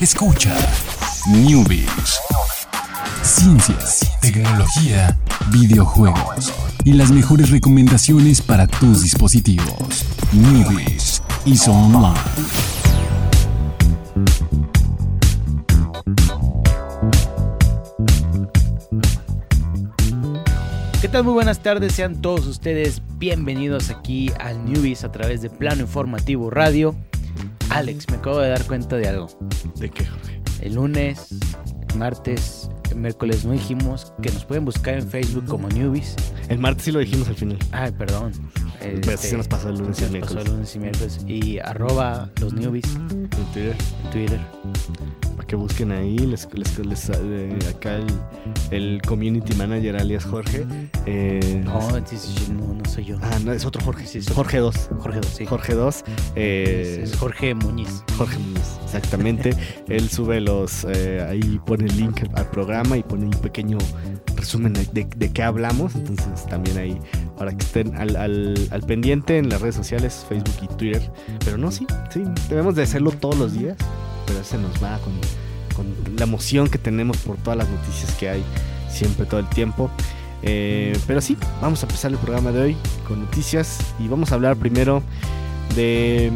Escucha Newbies. Ciencias, tecnología, videojuegos y las mejores recomendaciones para tus dispositivos. Newbies y Online. ¿Qué tal? Muy buenas tardes, sean todos ustedes bienvenidos aquí al Newbies a través de Plano Informativo Radio. Alex, me acabo de dar cuenta de algo. ¿De qué, Jorge? El lunes, martes, el miércoles no dijimos que nos pueden buscar en Facebook como Newbies. El martes sí lo dijimos al final. Ay, perdón. Pero sí se nos pasó el lunes y se el nos pasó miércoles. el lunes y miércoles. Y arroba los Newbies En Twitter. en Twitter. Para que busquen ahí. Les, les- les- eh, acá el, el community manager alias Jorge. eh, No, sí, no, no soy yo. Ah, no, es otro Jorge. Sí, es otro. Jorge 2. Jorge, sí. Jorge 2. eh, Es Jorge Muñiz. Jorge Muñoz, exactamente. Él sube los, eh, ahí pone el link al programa y pone un pequeño resumen de, de- qué hablamos. Entonces también ahí, para que estén al, al- al pendiente en las redes sociales, Facebook y Twitter. Pero no, sí, sí, debemos de hacerlo todos los días, pero se nos va con, con la emoción que tenemos por todas las noticias que hay siempre, todo el tiempo. Eh, pero sí, vamos a empezar el programa de hoy con noticias y vamos a hablar primero de,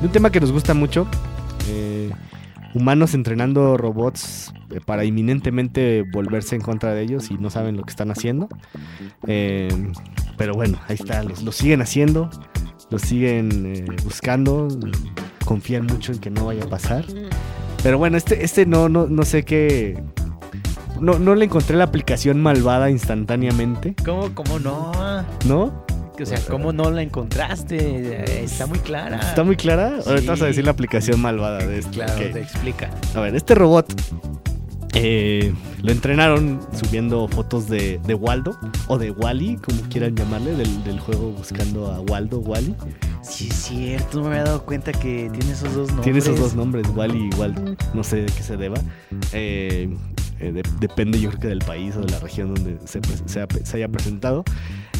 de un tema que nos gusta mucho. eh, humanos entrenando robots eh, para inminentemente volverse en contra de ellos y no saben lo que están haciendo. Eh, pero bueno, ahí está, lo siguen haciendo, lo siguen eh, buscando, confían mucho en que no vaya a pasar. Pero bueno, este, este no, no, no sé qué... No, no le encontré la aplicación malvada instantáneamente, ¿Cómo, cómo no? ¿no? O sea, ¿cómo no la encontraste? Está muy clara. ¿Está muy clara? Sí. Ahorita vas a decir la aplicación malvada de esto. Claro, te explica. A ver, este robot eh, lo entrenaron subiendo fotos de, de Waldo o de Wally, como quieran llamarle, del, del juego buscando a Waldo, Wally. Sí, es cierto, no me había dado cuenta que tiene esos dos nombres. Tiene esos dos nombres, Wally y Waldo. No sé de qué se deba. Eh, eh, de- depende, yo creo que del país o de la región donde se haya presentado.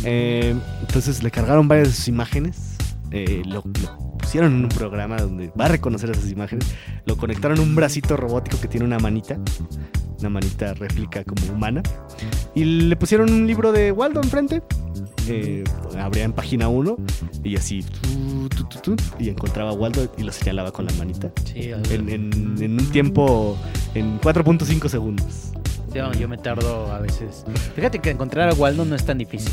Eh, entonces le cargaron varias de sus imágenes. eh, lo, lo pusieron en un programa donde va a reconocer esas imágenes. Lo conectaron a un bracito robótico que tiene una manita. Una manita réplica como humana. Y le pusieron un libro de Waldo enfrente. Eh, abría en página 1 y así tu, tu, tu, y encontraba a Waldo y lo señalaba con la manita Sí, en, en- en un tiempo en 4.5 segundos. yo me tardo a veces. Fíjate que encontrar a Waldo no es tan difícil.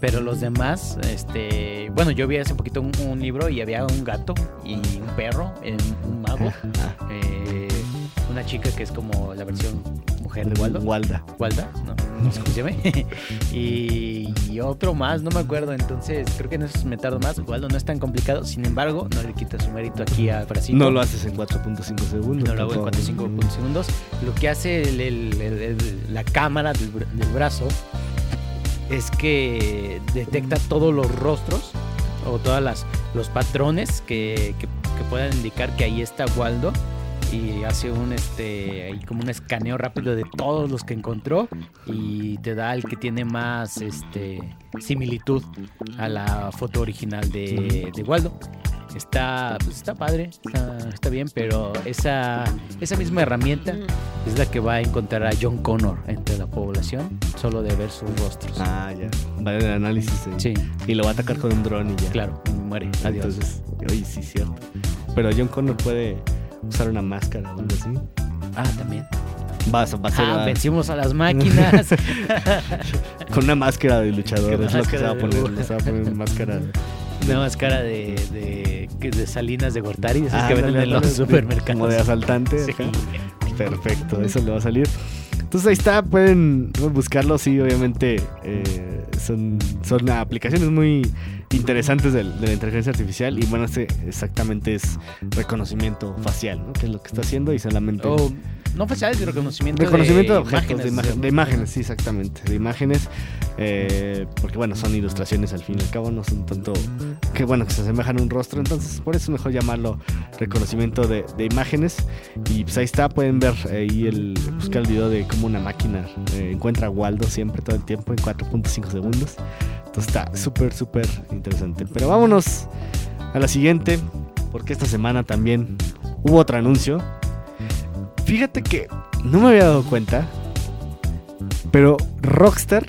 Pero los demás, este. Bueno, yo vi hace poquito un, un libro y había un gato y un perro, eh, un mago, eh, una chica que es como la versión mujer de Waldo. Walda. Walda, no, no sé cómo se llame. y, y otro más, no me acuerdo. Entonces, creo que en eso me tardo más. Waldo no es tan complicado. Sin embargo, no le quita su mérito aquí a Brasil. No lo haces en 4.5 segundos. No lo hago en tampoco. 45 segundos. Lo que hace el- el- la cámara del, del brazo es que detecta todos los rostros o todos los patrones que, que- que puedan indicar que ahí está Waldo y hace un este ahí como un escaneo rápido de todos los que encontró y te da el que tiene más este similitud a la foto original de, de Waldo. Está, pues está padre, está, está bien, pero esa, esa misma herramienta es la que va a encontrar a John Connor entre la población, solo de ver sus rostros. Ah, ya. Va el análisis. eh. Sí, Y lo va a atacar con un dron y ya. claro, y muere. Adiós. Entonces, oye, sí, cierto. Pero John Connor puede usar una máscara o algo así. ah, también. Va, a- va a ser Ah, ah, vencimos a las máquinas. con una máscara de luchador. Es lo que se va a poner. Se va a poner una máscara. Una máscara de, de, de Salinas de Gortari, esas Ah, que venden ándale, en los supermercados. Como de asaltante. Sí. Perfecto, eso le va a salir. Entonces ahí está, pueden buscarlo, sí, obviamente eh, son, son aplicaciones muy interesantes del- de, la inteligencia artificial y bueno, este exactamente es reconocimiento facial, ¿no? Que es lo que está haciendo y solamente... O, no faciales de reconocimiento, Reconocimiento de, de objetos, de, imagen- imágenes. de imágenes, sí, exactamente, de imágenes, eh, porque bueno, son ilustraciones al fin y al cabo, no son tanto que bueno, que se asemejan a un rostro, entonces por eso es mejor llamarlo reconocimiento de, de imágenes, y pues ahí está, pueden ver ahí el, buscar el video de cómo una máquina eh, encuentra a Waldo siempre, todo el tiempo, en 4.5 segundos, entonces está súper, súper interesante, pero vámonos a la siguiente, porque esta semana también hubo otro anuncio, Fíjate que no me había dado cuenta, pero Rockstar,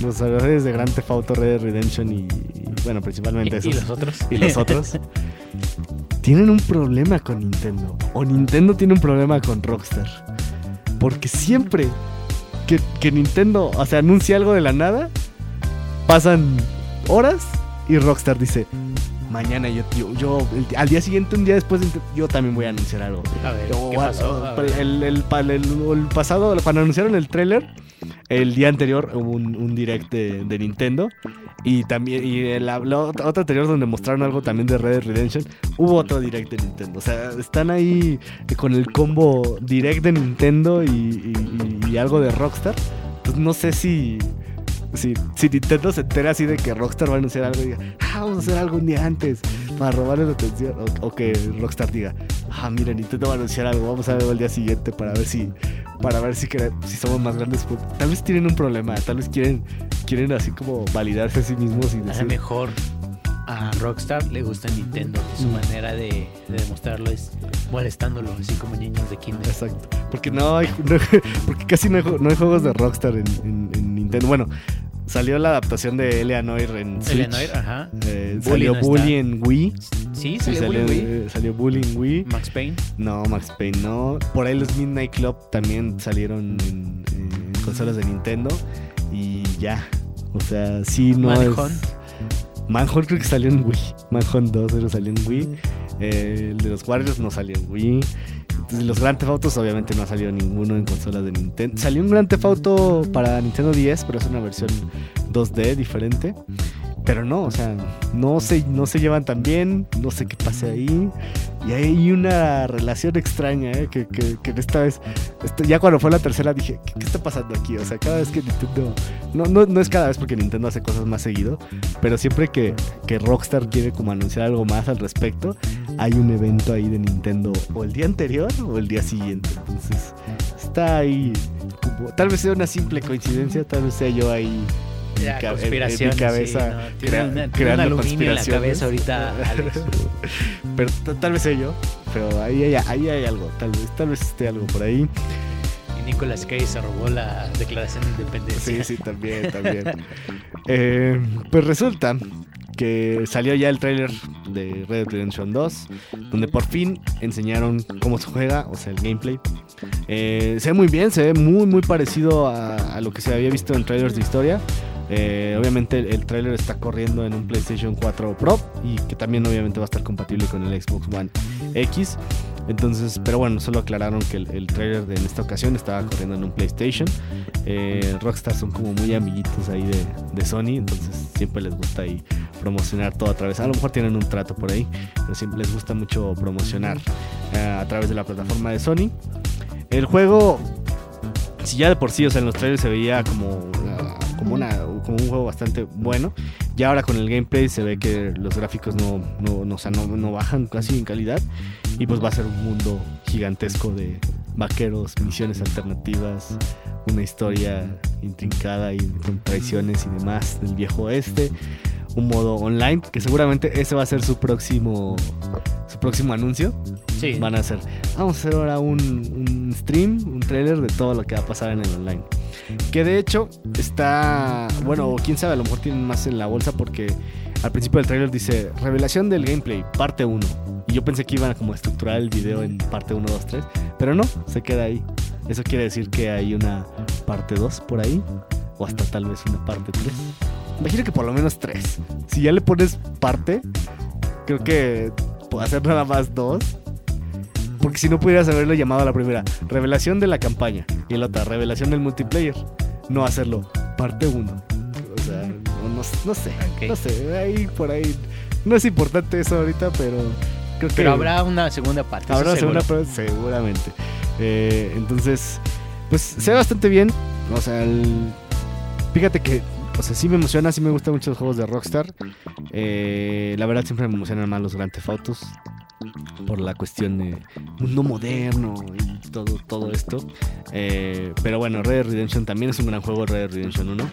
los desarrolladores de Grand Theft Auto, Red Dead Redemption y, y, bueno, principalmente ¿Y, esos y los otros? y los otros tienen un problema con Nintendo. O Nintendo tiene un problema con Rockstar. Porque siempre que, que Nintendo, o sea, anuncia algo de la nada, pasan horas y Rockstar dice, mañana yo, yo, yo- el- al día siguiente, un día después, yo también voy a anunciar algo. A ver, O- ¿qué pasó? A o- ver. el, el, pa- el- el pasado, cuando anunciaron el tráiler, el día anterior hubo un, un direct de, de Nintendo. Y también, y el, la otra anterior donde mostraron algo también de Red Dead Redemption, hubo otro direct de Nintendo. O sea, están ahí con el combo direct de Nintendo y, y- y algo de Rockstar. Pues no sé si, si, si Nintendo se entera así de que Rockstar va a anunciar algo y diga, ah, vamos a hacer algo un día antes para robarle la atención. O, o que Rockstar diga, ah, mira, Nintendo va a anunciar algo, vamos a verlo al día siguiente para ver si, para ver si, si somos más grandes. Pues, Tal vez tienen un problema, tal vez quieren, quieren así como validarse a sí mismos y A lo decir, mejor a Rockstar le gusta Nintendo. y Su Mm. manera de, de demostrarlo es molestándolo, así como niños de kinder. Exacto. Porque no hay. no- porque casi no hay, ju- no hay juegos de Rockstar en, en- en Nintendo. Bueno, salió la adaptación de Eleanor en Switch. Eleanor, ajá. Eh, salió no. Bully en Wii. Sí, salió salió, Bully Wii. eh, salió Bully en Wii. Max Payne. No, Max Payne no. Por ahí los Midnight Club también salieron en, en consolas de Nintendo. Y ya. O sea, sí, no Manhunt. es. Manhunt creo que salió en Wii. Manhunt 2 pero salió en Wii. Eh, el de los Warriors no salió en Wii. Los Grand Theft Autos obviamente no ha salido ninguno en consolas de Nintendo. Salió un Grand Theft Auto para Nintendo 10, pero es una versión 2D diferente. Pero no, o sea, no se, no se llevan tan bien, no sé qué pase ahí. Y hay una relación extraña, ¿eh? que, que, que esta vez, esto- ya cuando fue la tercera dije, ¿qué, está pasando aquí? O sea, cada vez que Nintendo, no, no, no es cada vez porque Nintendo hace cosas más seguido, pero siempre que, que Rockstar quiere como anunciar algo más al respecto, hay un evento ahí de Nintendo o el día anterior o el día siguiente. Entonces, está ahí, tal vez sea una simple coincidencia, tal vez sea yo ahí en Ya, mi ca- en- en mi conspiraciones, sí, cabeza no, crea- una- creando aluminio en la conspiraciones. cabeza ahorita, Alex. pero tal vez sea yo, pero ahí hay, ahí hay algo, tal vez, tal vez esté algo por ahí. Y Nicolas Cage se robó la declaración de independencia. Sí, sí, también, también. Eh, pues resulta que salió ya el tráiler de Red Dead Redemption 2, donde por fin enseñaron cómo se juega, o sea, el gameplay. Eh, se ve muy bien, se ve muy, muy parecido a, a lo que se había visto en trailers de historia. Eh, obviamente el, el tráiler está corriendo en un PlayStation 4 Pro y que también obviamente va a estar compatible con el Xbox One X. Entonces, pero bueno, solo aclararon que el, tráiler de en esta ocasión estaba corriendo en un PlayStation. Eh, Rockstar son como muy amiguitos ahí de, Sony, entonces siempre les gusta ahí promocionar todo a través. A lo mejor tienen un trato por ahí, pero siempre les gusta mucho promocionar eh, a través de la plataforma de Sony. El juego, si ya de por sí, o sea, en los trailers se veía como, como, una, como un juego bastante bueno. Ya ahora con el gameplay se ve que los gráficos no, no, no, o sea, no, no bajan casi en calidad. Y pues va a ser un mundo gigantesco de vaqueros, misiones alternativas, una historia intrincada y con traiciones y demás del viejo oeste. Un modo online, que seguramente ese va a ser su próximo, su próximo anuncio. Sí. Van a hacer, vamos a hacer ahora un, un stream, un trailer de todo lo que va a pasar en el online. Que de hecho está, bueno, quién sabe, a lo mejor tienen más en la bolsa porque al principio del trailer dice revelación del gameplay, parte 1. Y yo pensé que iban a como estructurar el video en parte 1, 2, 3, pero no, se queda ahí. Eso quiere decir que hay una parte 2 por ahí, o hasta tal vez una parte 3. Imagino que por lo menos 3. Si ya le pones parte, creo que puede hacer nada más 2. Porque si no pudieras haberlo llamado a la primera, revelación de la campaña. Y la otra, revelación del multiplayer. No hacerlo, parte 1. O sea, no, no- no sé. No sé, ahí por ahí. No es importante eso ahorita, pero creo que. Pero habrá una segunda parte. Habrá una segunda parte, seguramente. Eh, entonces, pues se ve bastante bien. O sea, el- fíjate que, o sea, sí me emociona, sí me gustan mucho los juegos de Rockstar. Eh, la verdad siempre me emocionan más los Grand Theft Autos por la cuestión de mundo moderno y todo, todo esto. Eh, pero bueno, Red Dead Redemption también es un gran juego, Red Dead Redemption 1.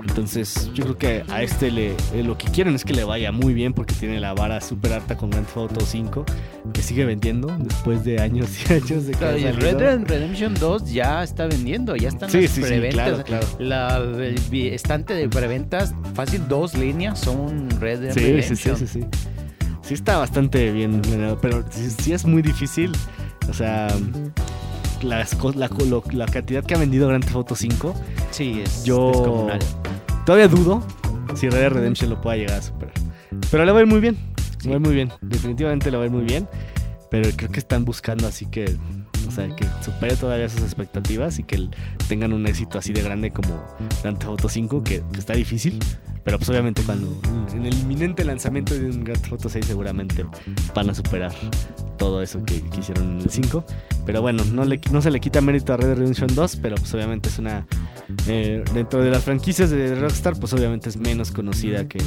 Entonces, yo creo que a este le, eh, lo que quieren es que le vaya muy bien porque tiene la vara súper alta con Grand Theft Auto 5, que sigue vendiendo después de años y años de Claro, y el. Red Dead Redemption 2 ya está vendiendo, ya están Sí, las sí, sí, preventas. claro, claro. La el estante de preventas, fácil dos líneas son Red Dead Sí, sí, sí, Redemption. sí, sí. Sí está bastante bien, planeado, pero sí, sí es muy difícil. O sea, las la, co- lo- la cantidad que ha vendido Grand Theft Auto 5, Sí, es Yo- descomunal. todavía dudo si Red Dead Redemption lo pueda llegar a superar. Pero le va a ir muy bien, le va a ir muy bien. Definitivamente le va a ir muy bien. Pero creo que están buscando así que, o sea, que supere todavía sus expectativas y que tengan un éxito así de grande como Grand Theft Auto 5, que, que está difícil. Pero pues obviamente cuando en el inminente lanzamiento de un Grand Theft Auto 6 seguramente van a superar todo eso que, que hicieron en el 5. Pero bueno, no, le, no se le quita mérito a Red Dead Redemption 2, pero pues obviamente es una... eh, dentro de las franquicias de Rockstar, pues obviamente es menos conocida que,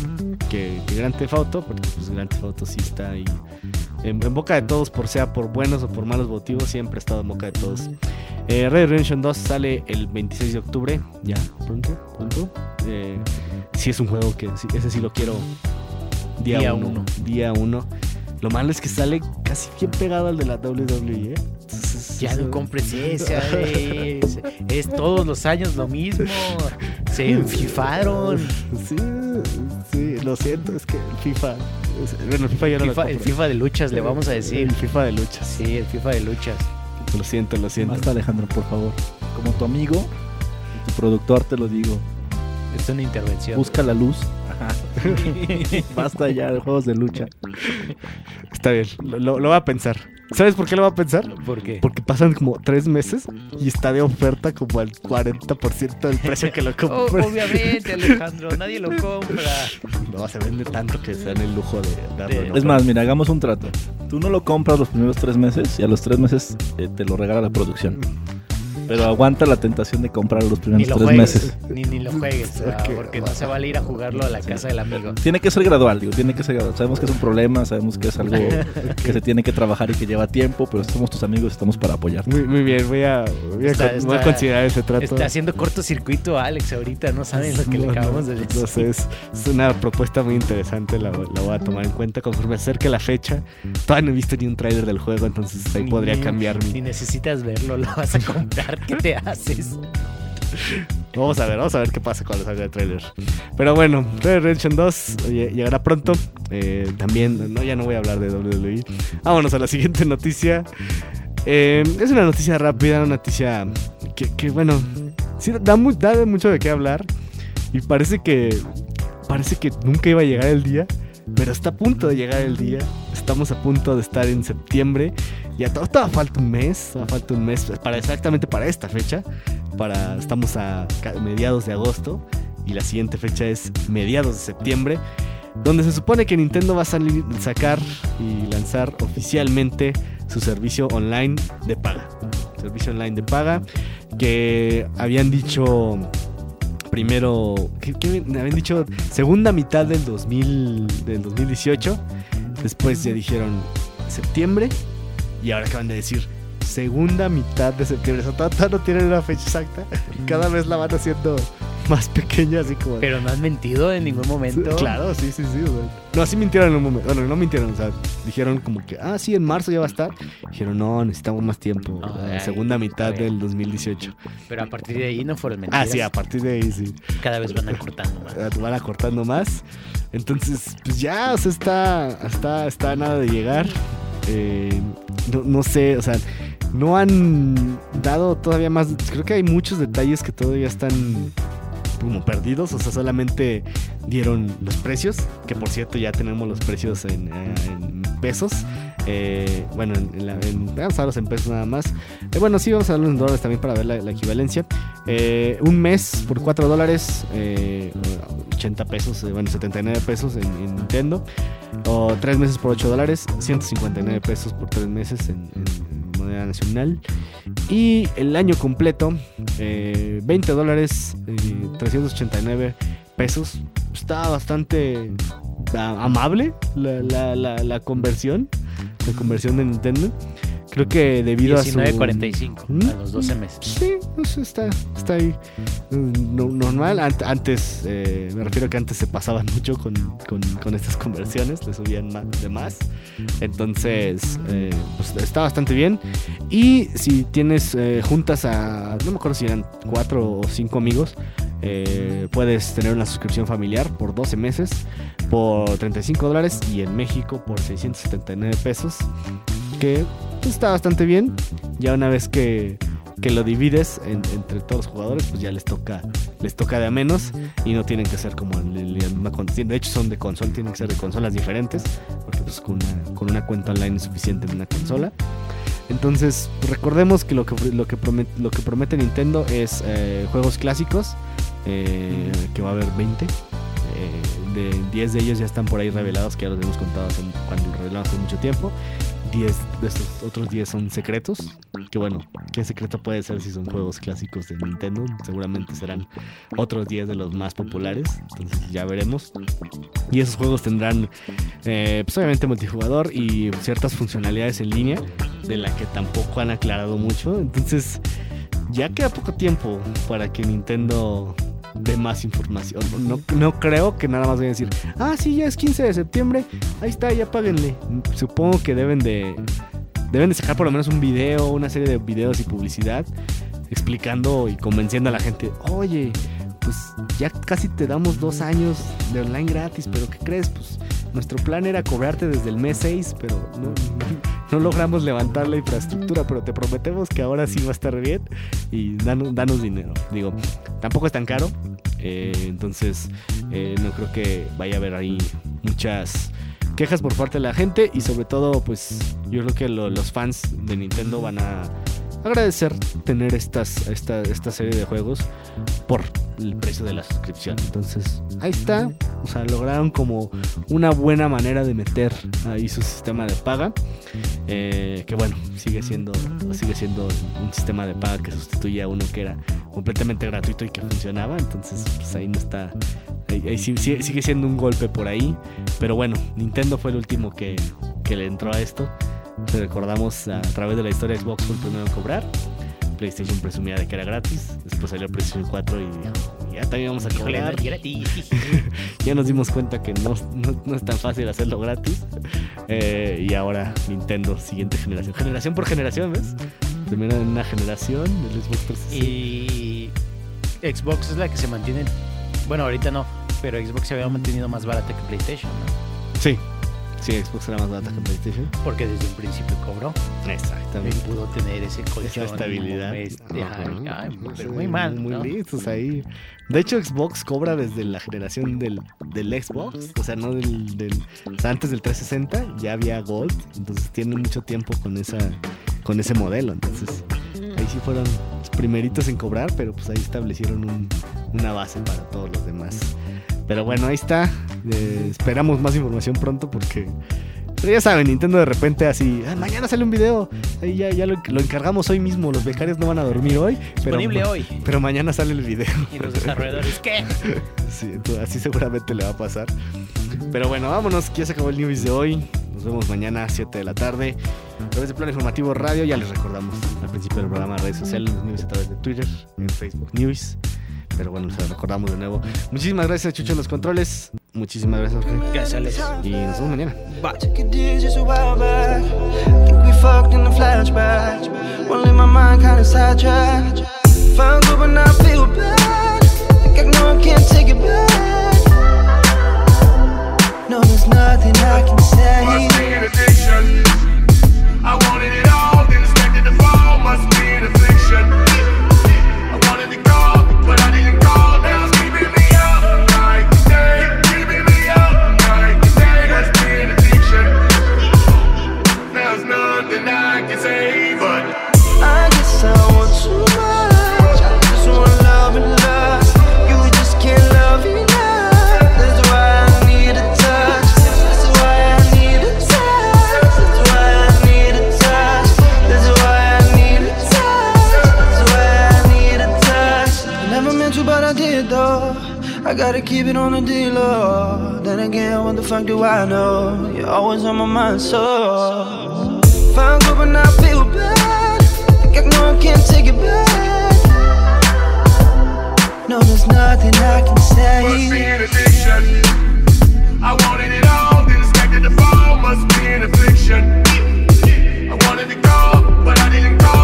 que, que Grand Theft Auto, porque pues Grand Theft Auto sí está ahí en, en boca de todos, por sea por buenos o por malos motivos, siempre ha estado en boca de todos. Eh, Red Redemption 2 sale el 26 de octubre, ya pronto, pronto. Eh, sí es un juego que ese sí lo quiero día Día 1. uno. Día 1. Lo malo es que sale casi bien pegado al de la WWE. ¿eh? Entonces, Ya eso- no compres ese, Alex. Es todos los años lo mismo. Se enfifaron. Sí, sí, lo siento, es que el FIFA. es- Bueno, el FIFA ya no lo FIFA- el. FIFA de luchas, le vamos a decir. El FIFA de luchas. Sí, el FIFA de luchas. Lo siento, lo siento. Basta, Alejandro, por favor. Como tu amigo y tu productor te lo digo. Es una intervención. Busca la luz. Basta ya de juegos de lucha. Está bien, lo, lo, lo va a pensar. ¿Sabes por qué lo va a pensar? ¿Por qué? Porque pasan como tres meses y está de oferta como al 40% del precio que lo Oh, compré. obviamente, Alejandro, nadie lo compra. No, se vende tanto que se dan el lujo de darlo. Es más, mira, hagamos un trato. Tú no lo compras los primeros tres meses y a los tres meses eh, te lo regala la producción. Pero aguanta la tentación de comprar los primeros lo tres juegues. meses. Ni, ni lo juegues, porque no se vale ir a jugarlo a la casa del amigo. Tiene que ser gradual, digo, tiene que ser gradual. Sabemos que es un problema, sabemos que es algo que se tiene que trabajar y que lleva tiempo, pero somos tus amigos, estamos para apoyarte. Muy, muy bien, voy a, voy a, Está- con- voy a está- considerar ese trato. Está haciendo cortocircuito a Alex ahorita, no saben lo que le acabamos no, de decir. Sé, es, una propuesta muy interesante, la, la voy a tomar en cuenta conforme acerque la fecha. Todavía no he visto ni un tráiler del juego, entonces ahí Ni- podría cambiar mi... Ni necesitas verlo, lo vas a comprar. ¿Qué te haces? Vamos a ver, vamos a ver qué pasa cuando salga el tráiler. Pero bueno, Red Redemption 2 lle- llegará pronto. Eh, también, no, ya no voy a hablar de WWE. Vámonos a la siguiente noticia. Eh, es una noticia rápida, una noticia que, bueno, sí, da, da mucho de qué hablar. Y parece que, parece que nunca iba a llegar el día. Pero está a punto de llegar el día. Estamos a punto de estar en septiembre. Ya to- todavía falta un mes. Falta un mes para exactamente para esta fecha. Para, estamos a mediados de agosto. Y la siguiente fecha es mediados de septiembre. Donde se supone que Nintendo va a salir, sacar y lanzar oficialmente su servicio online de paga. Servicio online de paga. Que habían dicho primero, ¿qué, qué habían dicho? Segunda mitad del, 2000, del 2018. Después ya dijeron septiembre. Y ahora acaban de decir segunda mitad de septiembre. O sea, todavía no tienen una fecha exacta. Y cada vez la van haciendo más pequeña, así como... Pero no han mentido en ningún momento. Claro, sí, sí, sí. o sea, No, sí mintieron en un momento. Bueno, no mintieron. O sea, dijeron como que, ah, sí, en marzo ya va a estar. Dijeron, no, necesitamos más tiempo. La segunda mitad del 2018. Pero a partir de ahí no fueron Ah, mentiras. sí, a partir de ahí sí. Cada vez van acortando más. Eh, van acortando más. Entonces, pues ya, o sea, está, está, está nada de llegar. Eh, no, no sé, o sea, no han dado todavía más. Creo que hay muchos detalles que todavía están como perdidos. O sea, solamente dieron los precios. Que por cierto, ya tenemos los precios en, eh, en pesos. Eh, bueno, en, la- en- vamos a verlos en pesos nada más. Eh, bueno, sí, vamos a verlos en dólares también para ver la, la equivalencia. Eh, un mes por 4 dólares, eh, 80 pesos, eh, bueno, 79 pesos en, en Nintendo. O 3 meses por 8 dólares, 159 pesos por 3 meses en- en nacional. Y el año completo, eh, 20 dólares, eh, 389 pesos. Está bastante a- amable la- la- la conversión, la conversión de Nintendo. Creo que debido a su... 19.45 ¿Mm? a los 12 meses. Sí, está, está ahí mm, no- normal. Ant- Antes, eh, me refiero a que antes se pasaban mucho con, con- con estas conversiones, le subían más, de más. Entonces, eh, pues está bastante bien. Y si tienes eh, juntas a, no me acuerdo si eran cuatro o cinco amigos, eh, puedes tener una suscripción familiar por 12 meses por 35 dólares y en México por 679 pesos. Que pues, está bastante bien. Ya una vez que, que lo divides en- entre todos los jugadores, pues ya les toca les toca de a menos y no tienen que ser como una con- De hecho, son de consola, tienen que ser de consolas diferentes, porque pues con una, con una cuenta online es suficiente en una consola. Entonces, recordemos que lo que, lo que, promete, lo que promete Nintendo es eh, juegos clásicos, eh, que va a haber 20. eh, de 10 de ellos ya están por ahí revelados, que ya los hemos contado hace- cuando los revelamos hace mucho tiempo. 10 de estos otros 10 son secretos. Que bueno, ¿qué secreto puede ser si son juegos clásicos de Nintendo? Seguramente serán otros 10 de los más populares. Entonces ya veremos. Y esos juegos tendrán, eh, pues obviamente multijugador y ciertas funcionalidades en línea, de la que tampoco han aclarado mucho. Entonces ya queda poco tiempo para que Nintendo dé más información. No, no creo que nada más vayan a decir, ah, sí, ya es 15 de septiembre, ahí está, ya páguenle. Supongo que deben de, deben de sacar por lo menos un video, una serie de videos y publicidad explicando y convenciendo a la gente, oye, pues ya casi te damos dos años de online gratis, pero ¿qué crees? Pues nuestro plan era cobrarte desde el mes 6, pero no, no logramos levantar la infraestructura, pero te prometemos que ahora sí va a estar bien y danos, danos dinero. Digo, tampoco es tan caro, eh, entonces eh, no creo que vaya a haber ahí muchas quejas por parte de la gente y sobre todo pues yo creo que lo- los fans de Nintendo van a agradecer tener estas, esta, esta serie de juegos por el precio de la suscripción. Entonces, ahí está. O sea, lograron como una buena manera de meter ahí su sistema de paga. Eh, que bueno, sigue siendo, sigue siendo un sistema de paga que sustituye a uno que era completamente gratuito y que funcionaba. Entonces, pues ahí no está. Ahí, ahí sigue siendo un golpe por ahí. Pero bueno, Nintendo fue el último que, que le entró a esto. Si recordamos a través de la historia, Xbox fue el primero en cobrar. PlayStation presumía de que era gratis. Después salió PlayStation 4 y dijo, ya también vamos a cobrar. gratis. Ya nos dimos cuenta que no, no- no es tan fácil hacerlo gratis. Eh, y ahora Nintendo, siguiente generación. Generación por generación, ¿ves? Primero en una generación, el Xbox 360. Y Xbox es la que se mantiene. Bueno, ahorita no, pero Xbox se había mantenido más barata que PlayStation, ¿no? Sí, sí, Xbox era más barata que PlayStation. Porque desde un principio cobró. Exactamente. pudo tener ese colchón. Esa estabilidad. este, Ajá. ay, pero muy mal. Muy ¿no? listos ahí. De hecho, Xbox cobra desde la generación del, del Xbox. O sea, no del, del. O sea, antes del 360 ya había Gold. Entonces tiene mucho tiempo con esa. con ese modelo. Entonces, ahí sí fueron los primeritos en cobrar, pero pues ahí establecieron un- una base para todos los demás. Pero bueno, ahí está. Eh, esperamos más información pronto porque. Pero ya saben, Nintendo de repente así, "Ah, mañana sale un video, ahí ya, ya lo, lo encargamos hoy mismo, los becarios no van a dormir hoy, pero, Disponible hoy. pero mañana sale el video. Y los desarrolladores, ¿qué? Sí, entonces, así seguramente le va a pasar. Pero bueno, vámonos, que ya se acabó el news de hoy. Nos vemos mañana a 7 de la tarde. A través de Plan Informativo Radio, ya les recordamos al principio del programa redes sociales, los news a través de Twitter, en Facebook News. Pero bueno, les recordamos de nuevo. Muchísimas gracias, Chucho, en los controles. Muchísimas gracias, Jorge. Gracias, Alex. Y nos vemos mañana. Took on my mind, so. Find group and I feel bad. Like I know I can't take it back. No, there's nothing I can say. Must be an addiction. I wanted it all, didn't expect it to fall. Must be an affliction. I wanted to go, but I didn't go.